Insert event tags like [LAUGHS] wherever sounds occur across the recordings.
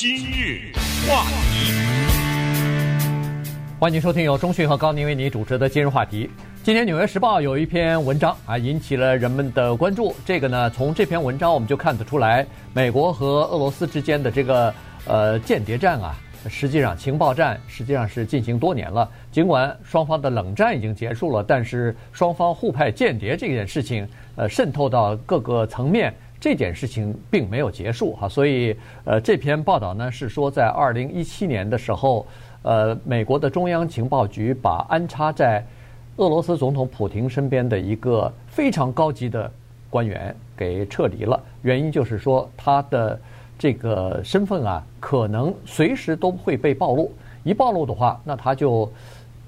今日话题，欢迎收听由中讯和高宁为你主持的今日话题。今天《纽约时报》有一篇文章啊，引起了人们的关注。这个呢，从这篇文章我们就看得出来，美国和俄罗斯之间的这个呃间谍战啊，实际上情报战实际上是进行多年了。尽管双方的冷战已经结束了，但是双方互派间谍这件事情，呃，渗透到各个层面。这件事情并没有结束哈，所以呃，这篇报道呢是说，在二零一七年的时候，呃，美国的中央情报局把安插在俄罗斯总统普京身边的一个非常高级的官员给撤离了。原因就是说，他的这个身份啊，可能随时都会被暴露。一暴露的话，那他就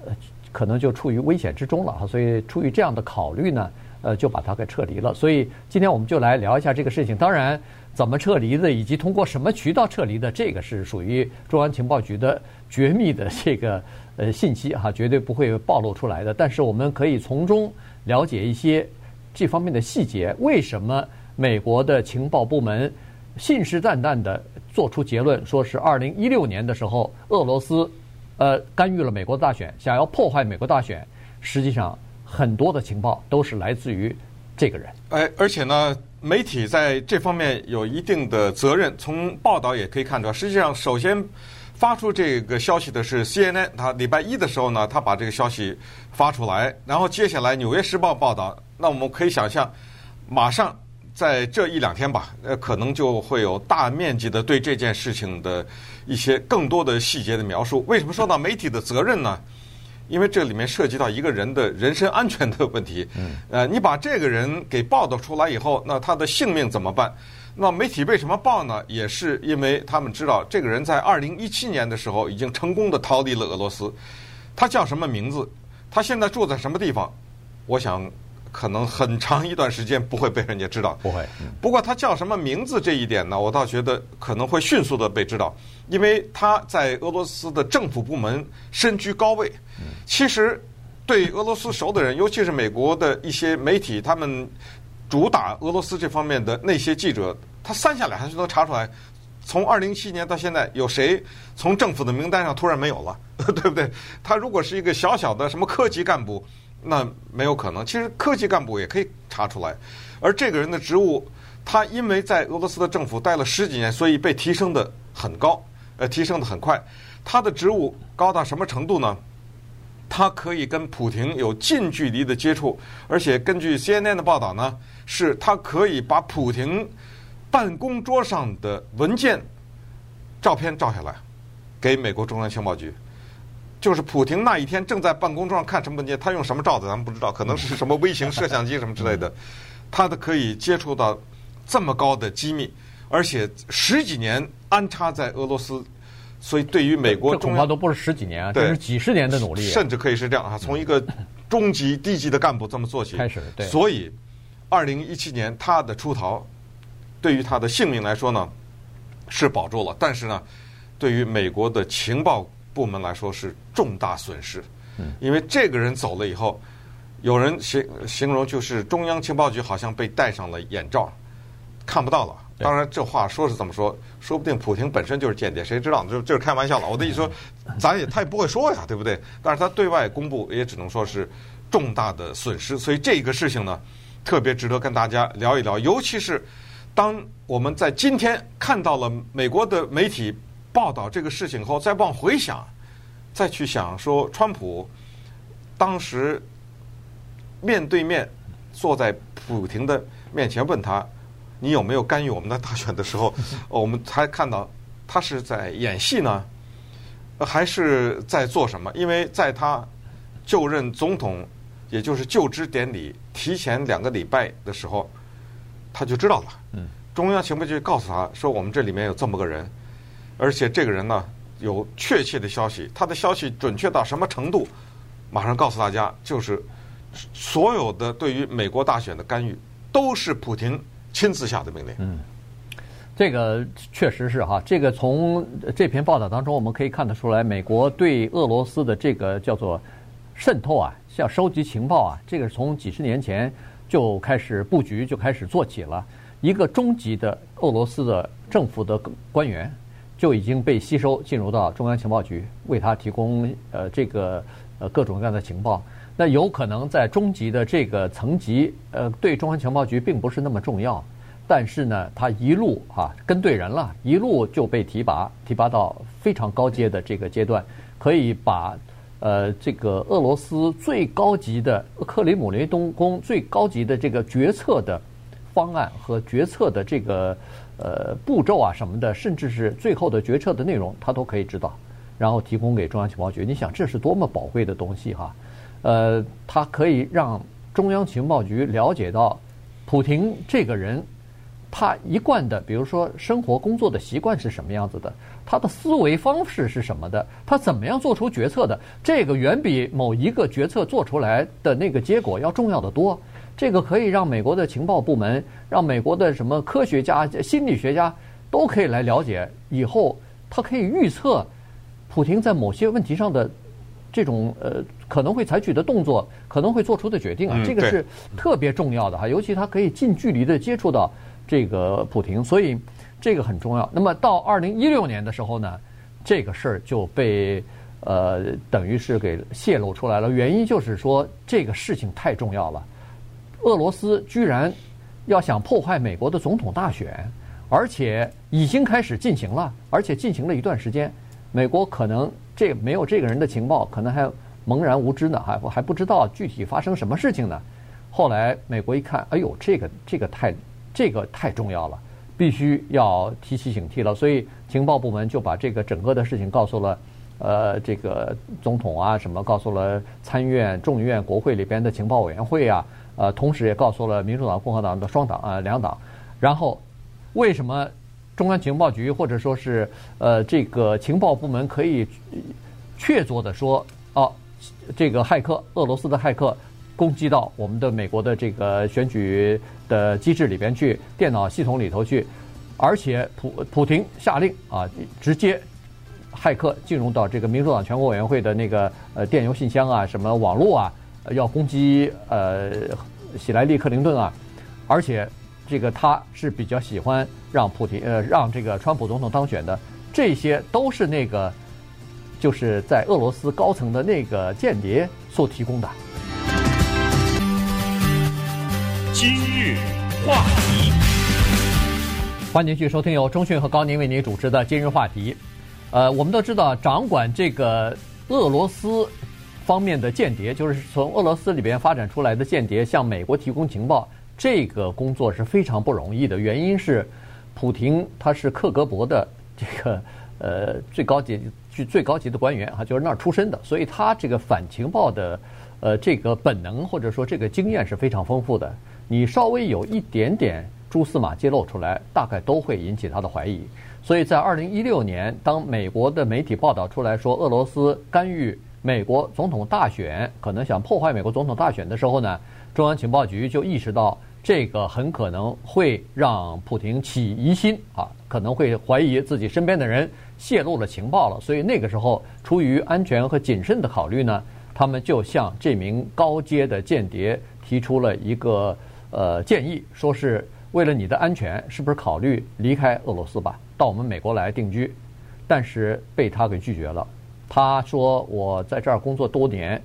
呃可能就处于危险之中了哈。所以，出于这样的考虑呢。呃，就把它给撤离了。所以今天我们就来聊一下这个事情。当然，怎么撤离的，以及通过什么渠道撤离的，这个是属于中央情报局的绝密的这个呃信息 [LAUGHS] 哈，绝对不会暴露出来的。但是我们可以从中了解一些这方面的细节。为什么美国的情报部门信誓旦旦地做出结论，说是二零一六年的时候，俄罗斯呃干预了美国大选，想要破坏美国大选，实际上。很多的情报都是来自于这个人。哎，而且呢，媒体在这方面有一定的责任。从报道也可以看出来，实际上首先发出这个消息的是 CNN，他礼拜一的时候呢，他把这个消息发出来，然后接下来《纽约时报》报道，那我们可以想象，马上在这一两天吧，呃，可能就会有大面积的对这件事情的一些更多的细节的描述。为什么说到媒体的责任呢？因为这里面涉及到一个人的人身安全的问题，呃，你把这个人给报道出来以后，那他的性命怎么办？那媒体为什么报呢？也是因为他们知道这个人在二零一七年的时候已经成功的逃离了俄罗斯，他叫什么名字？他现在住在什么地方？我想。可能很长一段时间不会被人家知道。不会。不过他叫什么名字这一点呢？我倒觉得可能会迅速的被知道，因为他在俄罗斯的政府部门身居高位。其实对俄罗斯熟的人，尤其是美国的一些媒体，他们主打俄罗斯这方面的那些记者，他三下两下就能查出来，从二零一七年到现在，有谁从政府的名单上突然没有了，[LAUGHS] 对不对？他如果是一个小小的什么科级干部。那没有可能。其实科级干部也可以查出来，而这个人的职务，他因为在俄罗斯的政府待了十几年，所以被提升的很高，呃，提升的很快。他的职务高到什么程度呢？他可以跟普京有近距离的接触，而且根据 CNN 的报道呢，是他可以把普京办公桌上的文件照片照下来，给美国中央情报局。就是普廷那一天正在办公桌上看什么文件，他用什么罩子咱们不知道，可能是什么微型摄像机什么之类的，他的可以接触到这么高的机密，而且十几年安插在俄罗斯，所以对于美国，这恐怕都不是十几年啊，这是几十年的努力，甚至可以是这样啊，从一个中级、低级的干部这么做起。开始，对，所以二零一七年他的出逃，对于他的性命来说呢是保住了，但是呢，对于美国的情报。部门来说是重大损失，因为这个人走了以后，有人形形容就是中央情报局好像被戴上了眼罩，看不到了。当然这话说是这么说，说不定普京本身就是间谍，谁知道？就就是开玩笑了。我的意思说，咱也他也不会说呀，对不对？但是他对外公布也只能说是重大的损失。所以这个事情呢，特别值得跟大家聊一聊，尤其是当我们在今天看到了美国的媒体。报道这个事情后，再往回想，再去想说，川普当时面对面坐在普京的面前问他：“你有没有干预我们的大选？”的时候，[LAUGHS] 我们才看到他是在演戏呢，还是在做什么？因为在他就任总统，也就是就职典礼提前两个礼拜的时候，他就知道了。嗯，中央情报局告诉他说：“我们这里面有这么个人。”而且这个人呢，有确切的消息，他的消息准确到什么程度？马上告诉大家，就是所有的对于美国大选的干预，都是普京亲自下的命令。嗯，这个确实是哈，这个从这篇报道当中我们可以看得出来，美国对俄罗斯的这个叫做渗透啊，像收集情报啊，这个从几十年前就开始布局，就开始做起了。一个中级的俄罗斯的政府的官员。就已经被吸收进入到中央情报局，为他提供呃这个呃各种各样的情报。那有可能在中级的这个层级，呃，对中央情报局并不是那么重要，但是呢，他一路、啊、跟对人了，一路就被提拔，提拔到非常高阶的这个阶段，可以把呃这个俄罗斯最高级的克里姆林东宫最高级的这个决策的方案和决策的这个呃步骤啊什么的，甚至是最后的决策的内容，他都可以知道，然后提供给中央情报局。你想，这是多么宝贵的东西哈！呃，他可以让中央情报局了解到，普亭这个人，他一贯的，比如说生活工作的习惯是什么样子的，他的思维方式是什么的，他怎么样做出决策的，这个远比某一个决策做出来的那个结果要重要得多。这个可以让美国的情报部门，让美国的什么科学家、心理学家都可以来了解，以后他可以预测普京在某些问题上的。这种呃可能会采取的动作，可能会做出的决定啊，这个是特别重要的哈。尤其他可以近距离的接触到这个普京，所以这个很重要。那么到二零一六年的时候呢，这个事儿就被呃等于是给泄露出来了。原因就是说这个事情太重要了，俄罗斯居然要想破坏美国的总统大选，而且已经开始进行了，而且进行了一段时间，美国可能。这没有这个人的情报，可能还茫然无知呢，还还不知道具体发生什么事情呢。后来美国一看，哎呦，这个这个太这个太重要了，必须要提起警惕了。所以情报部门就把这个整个的事情告诉了呃这个总统啊，什么告诉了参议院、众议院、国会里边的情报委员会啊，呃，同时也告诉了民主党、共和党的双党啊两党。然后为什么？中央情报局或者说是呃这个情报部门可以确凿的说，哦，这个骇客，俄罗斯的骇客攻击到我们的美国的这个选举的机制里边去，电脑系统里头去，而且普普廷下令啊，直接骇客进入到这个民主党全国委员会的那个呃电邮信箱啊，什么网络啊，要攻击呃喜来利克林顿啊，而且。这个他是比较喜欢让普提呃让这个川普总统当选的，这些都是那个就是在俄罗斯高层的那个间谍所提供的。今日话题，欢迎继续收听由中讯和高宁为您主持的今日话题。呃，我们都知道，掌管这个俄罗斯方面的间谍，就是从俄罗斯里边发展出来的间谍，向美国提供情报。这个工作是非常不容易的，原因是，普廷他是克格勃的这个呃最高级最最高级的官员啊，就是那儿出身的，所以他这个反情报的呃这个本能或者说这个经验是非常丰富的。你稍微有一点点蛛丝马迹露出来，大概都会引起他的怀疑。所以在二零一六年，当美国的媒体报道出来说俄罗斯干预美国总统大选，可能想破坏美国总统大选的时候呢，中央情报局就意识到。这个很可能会让普京起疑心啊，可能会怀疑自己身边的人泄露了情报了。所以那个时候，出于安全和谨慎的考虑呢，他们就向这名高阶的间谍提出了一个呃建议，说是为了你的安全，是不是考虑离开俄罗斯吧，到我们美国来定居？但是被他给拒绝了。他说：“我在这儿工作多年。”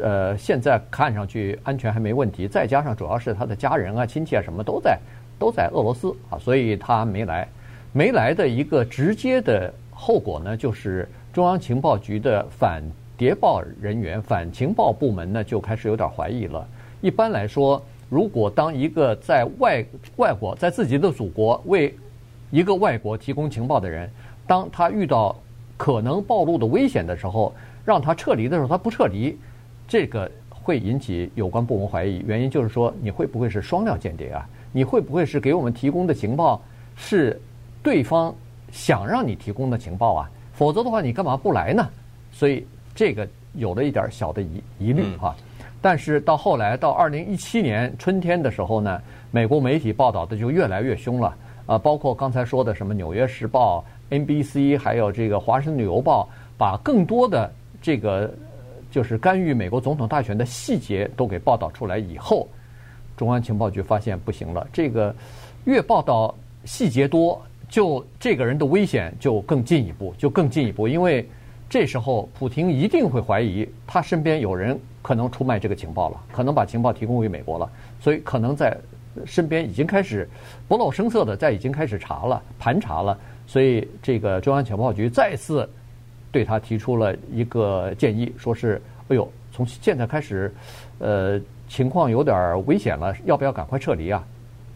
呃，现在看上去安全还没问题，再加上主要是他的家人啊、亲戚啊什么都在都在俄罗斯啊，所以他没来。没来的一个直接的后果呢，就是中央情报局的反谍报人员、反情报部门呢就开始有点怀疑了。一般来说，如果当一个在外外国、在自己的祖国为一个外国提供情报的人，当他遇到可能暴露的危险的时候，让他撤离的时候，他不撤离。这个会引起有关部门怀疑，原因就是说，你会不会是双料间谍啊？你会不会是给我们提供的情报是对方想让你提供的情报啊？否则的话，你干嘛不来呢？所以这个有了一点小的疑疑虑哈。但是到后来，到二零一七年春天的时候呢，美国媒体报道的就越来越凶了啊，包括刚才说的什么《纽约时报》、NBC，还有这个《华盛顿邮报》，把更多的这个。就是干预美国总统大选的细节都给报道出来以后，中央情报局发现不行了。这个越报道细节多，就这个人的危险就更进一步，就更进一步，因为这时候普廷一定会怀疑他身边有人可能出卖这个情报了，可能把情报提供给美国了，所以可能在身边已经开始不露声色的在已经开始查了盘查了，所以这个中央情报局再次对他提出了一个建议，说是哎呦，从现在开始，呃，情况有点危险了，要不要赶快撤离啊？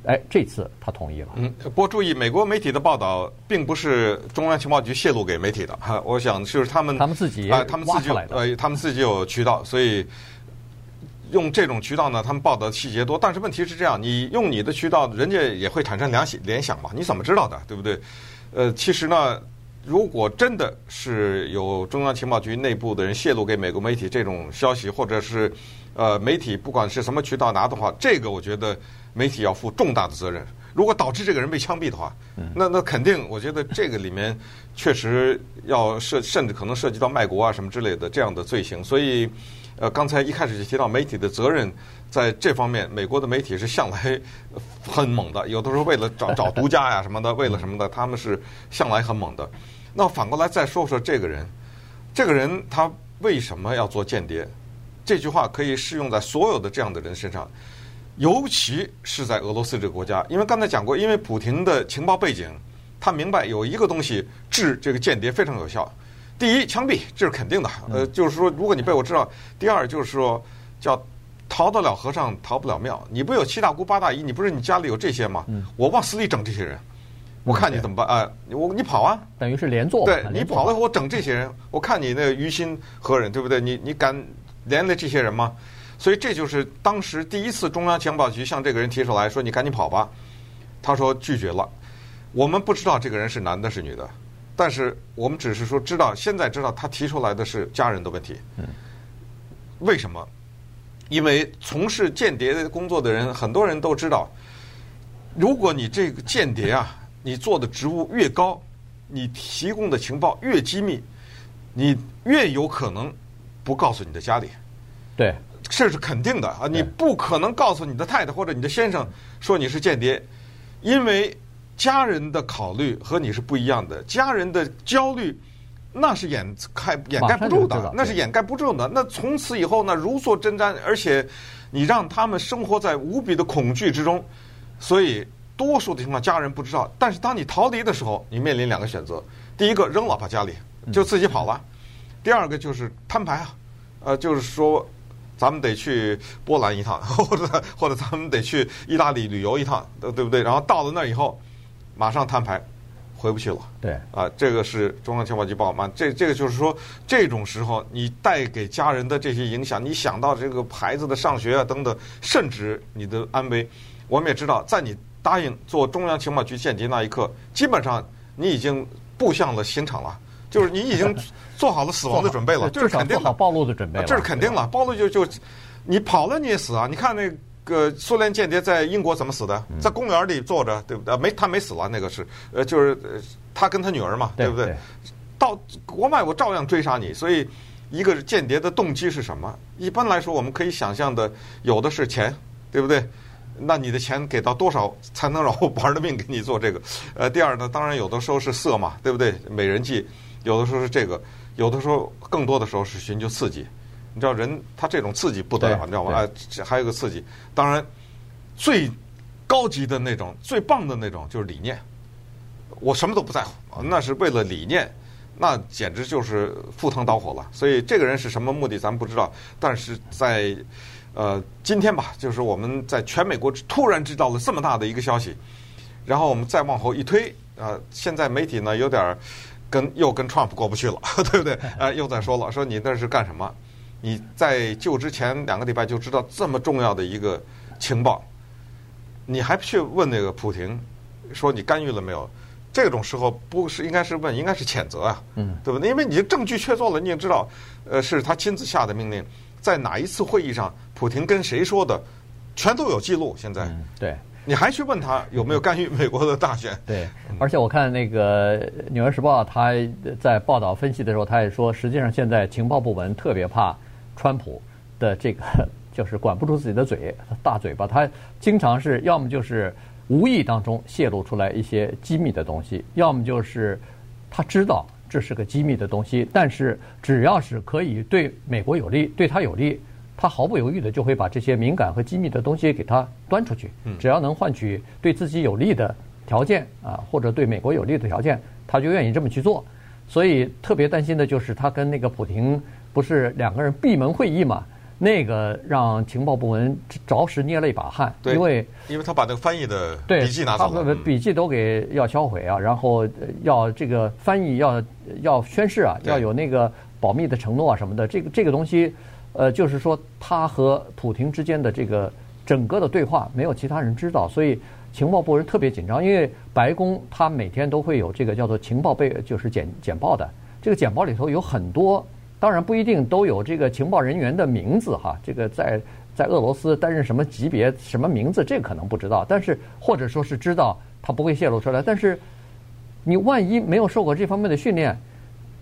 哎，这次他同意了。嗯，不过注意，美国媒体的报道并不是中央情报局泄露给媒体的哈。我想就是他们他们自己啊，他们自己呃，他们自己有渠道，所以用这种渠道呢，他们报道的细节多。但是问题是这样，你用你的渠道，人家也会产生联想联想嘛？你怎么知道的？对不对？呃，其实呢，如果真的是有中央情报局内部的人泄露给美国媒体这种消息，或者是呃媒体不管是什么渠道拿的话，这个我觉得。媒体要负重大的责任。如果导致这个人被枪毙的话，那那肯定，我觉得这个里面 [LAUGHS] 确实要涉，甚至可能涉及到卖国啊什么之类的这样的罪行。所以，呃，刚才一开始就提到媒体的责任，在这方面，美国的媒体是向来很猛的。有的时候为了找找独家呀什么的，为了什么的，他们是向来很猛的。那反过来再说说这个人，这个人他为什么要做间谍？这句话可以适用在所有的这样的人身上。尤其是在俄罗斯这个国家，因为刚才讲过，因为普廷的情报背景，他明白有一个东西治这个间谍非常有效。第一，枪毙，这是肯定的。呃，就是说，如果你被我知道；第二，就是说，叫逃得了和尚逃不了庙。你不有七大姑八大姨？你不是你家里有这些吗？我往死里整这些人，我看你怎么办啊？我你跑啊！等于是连坐。对你跑了以后，我整这些人，我看你那个于心何忍，对不对？你你敢连累这些人吗？所以这就是当时第一次中央情报局向这个人提出来说：“你赶紧跑吧。”他说拒绝了。我们不知道这个人是男的是女的，但是我们只是说知道，现在知道他提出来的是家人的问题。嗯为什么？因为从事间谍工作的人，很多人都知道，如果你这个间谍啊，你做的职务越高，你提供的情报越机密，你越有可能不告诉你的家里。对。这是肯定的啊！你不可能告诉你的太太或者你的先生说你是间谍，因为家人的考虑和你是不一样的。家人的焦虑那是掩盖掩盖不住的，那是掩盖不住的。那从此以后呢，如坐针毡，而且你让他们生活在无比的恐惧之中。所以多数的情况，家人不知道。但是当你逃离的时候，你面临两个选择：第一个扔老婆家里就自己跑了；第二个就是摊牌啊，呃，就是说。咱们得去波兰一趟，[LAUGHS] 或者或者咱们得去意大利旅游一趟，对不对？然后到了那以后，马上摊牌，回不去了。对，啊，这个是中央情报局报嘛？这这个就是说，这种时候你带给家人的这些影响，你想到这个孩子的上学啊等等，甚至你的安危，我们也知道，在你答应做中央情报局间谍那一刻，基本上你已经步向了刑场了。就是你已经做好了死亡的准备了，这是肯定的。暴露的准备了，这是肯定了。暴露就就，你跑了你也死啊！你看那个苏联间谍在英国怎么死的？在公园里坐着，对不对？没，他没死了，那个是呃，就是他跟他女儿嘛，对不对？到国外我照样追杀你。所以，一个间谍的动机是什么？一般来说，我们可以想象的，有的是钱，对不对？那你的钱给到多少才能让我玩了命给你做这个？呃，第二呢，当然有的时候是色嘛，对不对？美人计。有的时候是这个，有的时候更多的时候是寻求刺激。你知道人他这种刺激不得了，你知道吗？哎，还有个刺激，当然最高级的那种、最棒的那种就是理念。我什么都不在乎，那是为了理念，那简直就是赴汤蹈火了。所以这个人是什么目的咱们不知道，但是在呃今天吧，就是我们在全美国突然知道了这么大的一个消息，然后我们再往后一推，呃，现在媒体呢有点。跟又跟 Trump 过不去了，[LAUGHS] 对不对？呃，[LAUGHS] 又在说了，说你那是干什么？你在就之前两个礼拜就知道这么重要的一个情报，你还去问那个普廷，说你干预了没有？这种时候不是应该是问，应该是谴责啊，嗯，对不对？因为你证据确凿了，你也知道，呃，是他亲自下的命令，在哪一次会议上，普廷跟谁说的，全都有记录。现在，嗯，对。你还去问他有没有干预美国的大选？对，而且我看那个《纽约时报》他在报道分析的时候，他也说，实际上现在情报部门特别怕川普的这个，[LAUGHS] 就是管不住自己的嘴，大嘴巴，他经常是要么就是无意当中泄露出来一些机密的东西，要么就是他知道这是个机密的东西，但是只要是可以对美国有利、对他有利，他毫不犹豫的就会把这些敏感和机密的东西给他端出去。只要能换取对自己有利的条件啊，或者对美国有利的条件，他就愿意这么去做。所以特别担心的就是他跟那个普廷不是两个人闭门会议嘛？那个让情报部门着实捏了一把汗，因为因为他把那个翻译的笔记拿走了，笔记都给要销毁啊，然后要这个翻译要要宣誓啊，要有那个保密的承诺啊什么的。这个这个东西，呃，就是说他和普廷之间的这个整个的对话没有其他人知道，所以情报部门特别紧张，因为白宫他每天都会有这个叫做情报被就是简简报的，这个简报里头有很多。当然不一定都有这个情报人员的名字哈，这个在在俄罗斯担任什么级别、什么名字，这可能不知道。但是或者说是知道，他不会泄露出来。但是你万一没有受过这方面的训练，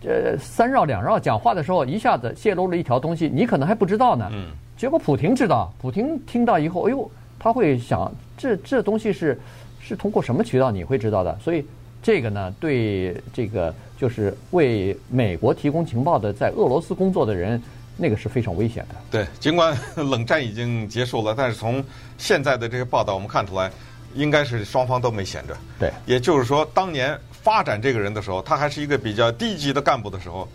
呃，三绕两绕讲话的时候，一下子泄露了一条东西，你可能还不知道呢。嗯。结果普廷知道，普廷听到以后，哎呦，他会想，这这东西是是通过什么渠道你会知道的？所以。这个呢，对这个就是为美国提供情报的，在俄罗斯工作的人，那个是非常危险的。对，尽管冷战已经结束了，但是从现在的这个报道，我们看出来，应该是双方都没闲着。对，也就是说，当年发展这个人的时候，他还是一个比较低级的干部的时候，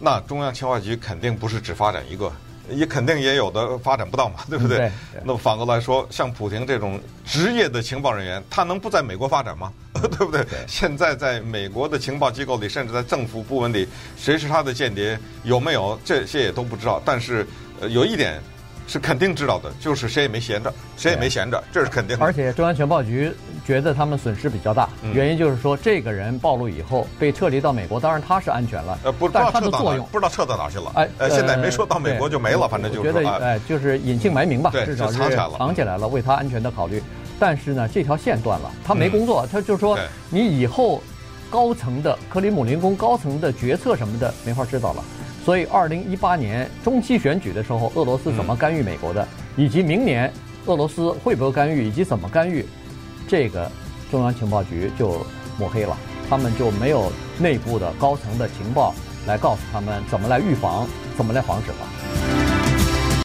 那中央情报局肯定不是只发展一个。也肯定也有的发展不到嘛，[LAUGHS] 对不对？对。那么反过来说，像普廷这种职业的情报人员，他能不在美国发展吗？[LAUGHS] 对不对？对。现在在美国的情报机构里，甚至在政府部门里，谁是他的间谍，有没有这些也都不知道。但是，呃，有一点。是肯定知道的，就是谁也没闲着，谁也没闲着，这是肯定的。而且中央情报局觉得他们损失比较大，原因就是说这个人暴露以后被撤离到美国，当然他是安全了，呃，不知道撤到哪，不知道撤到哪去了。哎，呃，现在没说到美国就没了，反正就是觉得哎，就是隐姓埋名吧，至少是藏起来了，藏起来了，为他安全的考虑。但是呢，这条线断了，他没工作，他就说你以后高层的克里姆林宫高层的决策什么的没法知道了。所以，二零一八年中期选举的时候，俄罗斯怎么干预美国的，以及明年俄罗斯会不会干预，以及怎么干预，这个中央情报局就抹黑了，他们就没有内部的高层的情报来告诉他们怎么来预防，怎么来防止了。